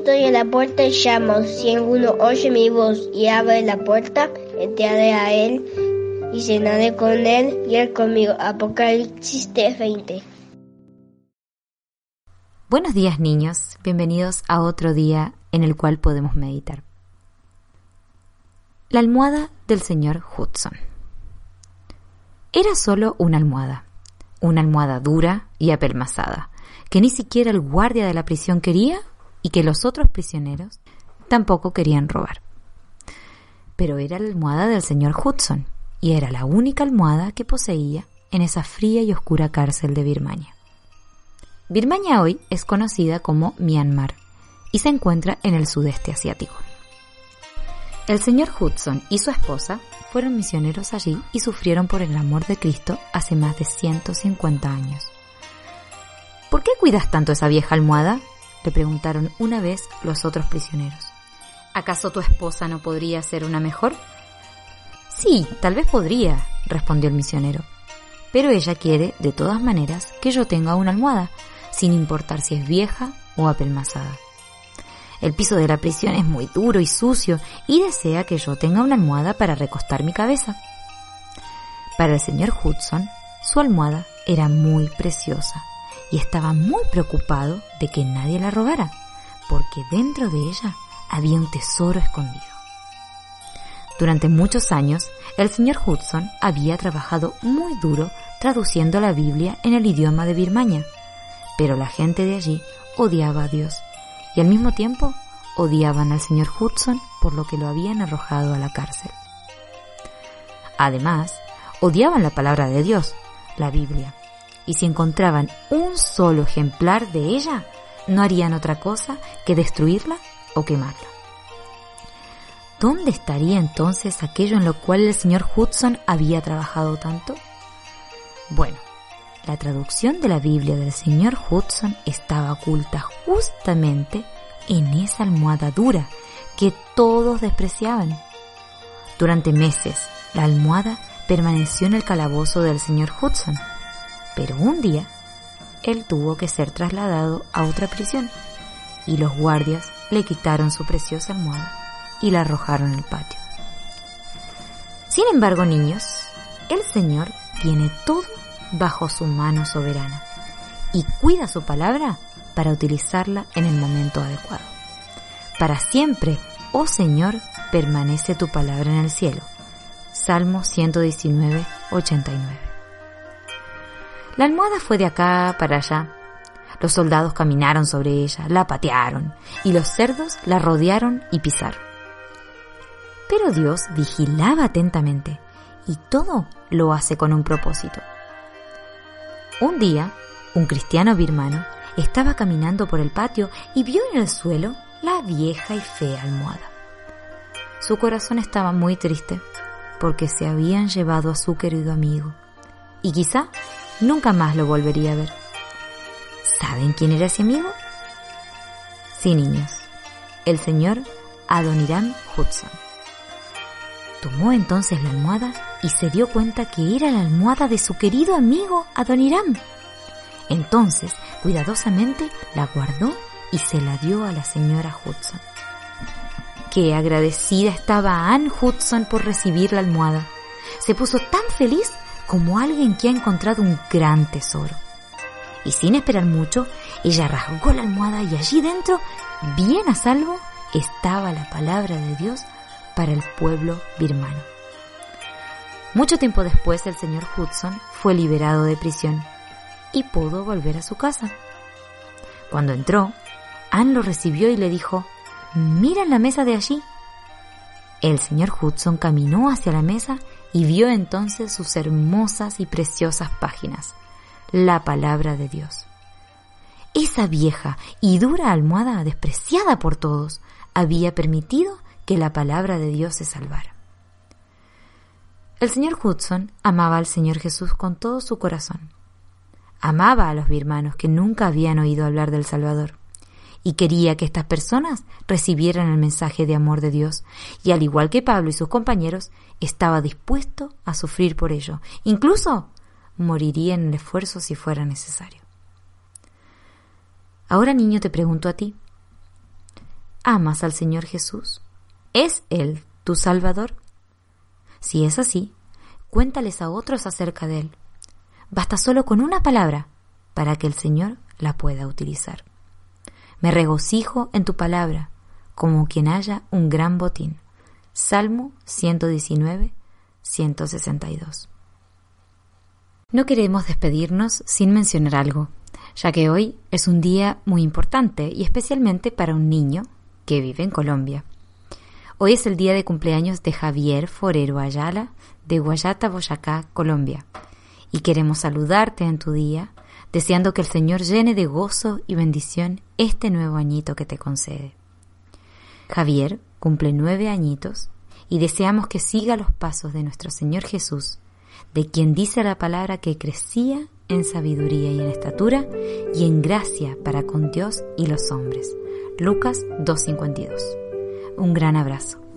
estoy en la puerta y llamo. Si alguno oye mi voz y abre la puerta, entraré a él y cenaré con él y él conmigo. Apocalipsis 20. Buenos días niños, bienvenidos a otro día en el cual podemos meditar. La almohada del señor Hudson. Era solo una almohada, una almohada dura y apelmazada, que ni siquiera el guardia de la prisión quería y que los otros prisioneros tampoco querían robar. Pero era la almohada del señor Hudson y era la única almohada que poseía en esa fría y oscura cárcel de Birmania. Birmania hoy es conocida como Myanmar y se encuentra en el sudeste asiático. El señor Hudson y su esposa fueron misioneros allí y sufrieron por el amor de Cristo hace más de 150 años. ¿Por qué cuidas tanto esa vieja almohada? Le preguntaron una vez los otros prisioneros. ¿Acaso tu esposa no podría ser una mejor? Sí, tal vez podría, respondió el misionero. Pero ella quiere, de todas maneras, que yo tenga una almohada, sin importar si es vieja o apelmazada. El piso de la prisión es muy duro y sucio y desea que yo tenga una almohada para recostar mi cabeza. Para el señor Hudson, su almohada era muy preciosa y estaba muy preocupado de que nadie la robara, porque dentro de ella había un tesoro escondido. Durante muchos años, el señor Hudson había trabajado muy duro traduciendo la Biblia en el idioma de Birmania, pero la gente de allí odiaba a Dios y al mismo tiempo odiaban al señor Hudson por lo que lo habían arrojado a la cárcel. Además, odiaban la palabra de Dios, la Biblia, y si encontraban un solo ejemplar de ella, no harían otra cosa que destruirla o quemarla. ¿Dónde estaría entonces aquello en lo cual el señor Hudson había trabajado tanto? Bueno, la traducción de la Biblia del señor Hudson estaba oculta justamente en esa almohada dura que todos despreciaban. Durante meses, la almohada permaneció en el calabozo del señor Hudson, pero un día él tuvo que ser trasladado a otra prisión y los guardias le quitaron su preciosa almohada y la arrojaron al patio. Sin embargo, niños, el Señor tiene todo bajo su mano soberana y cuida su palabra para utilizarla en el momento adecuado. Para siempre, oh Señor, permanece tu palabra en el cielo. Salmo 119, 89. La almohada fue de acá para allá. Los soldados caminaron sobre ella, la patearon, y los cerdos la rodearon y pisaron. Pero Dios vigilaba atentamente, y todo lo hace con un propósito. Un día, un cristiano birmano estaba caminando por el patio y vio en el suelo la vieja y fea almohada. Su corazón estaba muy triste porque se habían llevado a su querido amigo y quizá nunca más lo volvería a ver. ¿Saben quién era ese amigo? Sí, niños, el señor Adoniram Hudson. Tomó entonces la almohada y se dio cuenta que era la almohada de su querido amigo Adoniram. Entonces, cuidadosamente, la guardó y se la dio a la señora Hudson. Qué agradecida estaba Anne Hudson por recibir la almohada. Se puso tan feliz como alguien que ha encontrado un gran tesoro. Y sin esperar mucho, ella rasgó la almohada y allí dentro, bien a salvo, estaba la palabra de Dios para el pueblo birmano. Mucho tiempo después el señor Hudson fue liberado de prisión y pudo volver a su casa. Cuando entró, Anne lo recibió y le dijo, mira la mesa de allí. El señor Hudson caminó hacia la mesa y vio entonces sus hermosas y preciosas páginas, la palabra de Dios. Esa vieja y dura almohada, despreciada por todos, había permitido que la palabra de Dios se salvara. El señor Hudson amaba al Señor Jesús con todo su corazón. Amaba a los birmanos que nunca habían oído hablar del Salvador y quería que estas personas recibieran el mensaje de amor de Dios, y al igual que Pablo y sus compañeros, estaba dispuesto a sufrir por ello, incluso moriría en el esfuerzo si fuera necesario. Ahora, niño, te pregunto a ti, ¿Amas al Señor Jesús? ¿Es Él tu Salvador? Si es así, cuéntales a otros acerca de Él. Basta solo con una palabra para que el Señor la pueda utilizar. Me regocijo en tu palabra, como quien haya un gran botín. Salmo 119, 162. No queremos despedirnos sin mencionar algo, ya que hoy es un día muy importante y especialmente para un niño que vive en Colombia. Hoy es el día de cumpleaños de Javier Forero Ayala de Guayata, Boyacá, Colombia. Y queremos saludarte en tu día, deseando que el Señor llene de gozo y bendición este nuevo añito que te concede. Javier cumple nueve añitos y deseamos que siga los pasos de nuestro Señor Jesús, de quien dice la palabra que crecía en sabiduría y en estatura y en gracia para con Dios y los hombres. Lucas 2.52. Un gran abrazo.